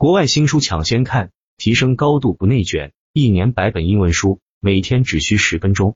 国外新书抢先看，提升高度不内卷，一年百本英文书，每天只需十分钟。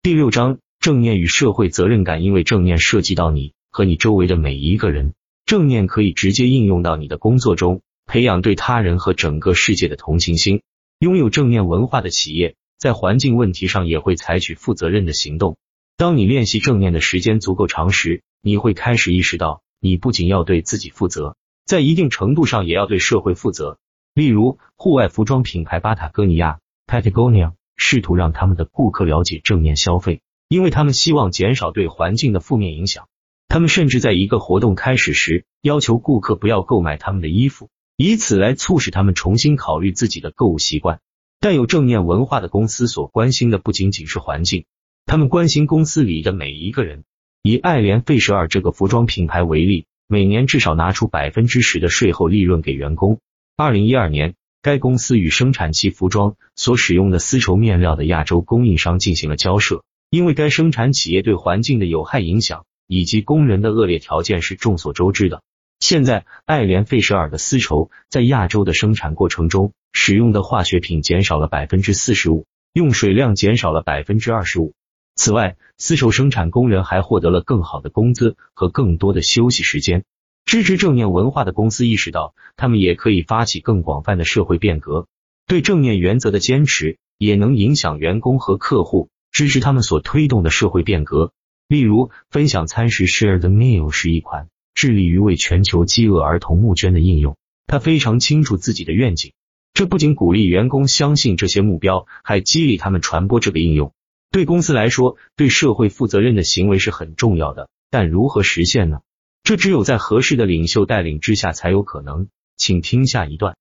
第六章，正念与社会责任感，因为正念涉及到你和你周围的每一个人，正念可以直接应用到你的工作中，培养对他人和整个世界的同情心。拥有正念文化的企业，在环境问题上也会采取负责任的行动。当你练习正念的时间足够长时，你会开始意识到，你不仅要对自己负责。在一定程度上也要对社会负责。例如，户外服装品牌巴塔哥尼亚 （Patagonia） 试图让他们的顾客了解正念消费，因为他们希望减少对环境的负面影响。他们甚至在一个活动开始时要求顾客不要购买他们的衣服，以此来促使他们重新考虑自己的购物习惯。带有正念文化的公司所关心的不仅仅是环境，他们关心公司里的每一个人。以爱莲费舍尔这个服装品牌为例。每年至少拿出百分之十的税后利润给员工。二零一二年，该公司与生产其服装所使用的丝绸面料的亚洲供应商进行了交涉，因为该生产企业对环境的有害影响以及工人的恶劣条件是众所周知的。现在，爱莲费舍尔的丝绸在亚洲的生产过程中使用的化学品减少了百分之四十五，用水量减少了百分之二十五。此外，丝绸生产工人还获得了更好的工资和更多的休息时间。支持正念文化的公司意识到，他们也可以发起更广泛的社会变革。对正念原则的坚持也能影响员工和客户支持他们所推动的社会变革。例如，分享餐食 （Share the Meal） 是一款致力于为全球饥饿儿童募捐的应用。他非常清楚自己的愿景，这不仅鼓励员工相信这些目标，还激励他们传播这个应用。对公司来说，对社会负责任的行为是很重要的，但如何实现呢？这只有在合适的领袖带领之下才有可能。请听下一段。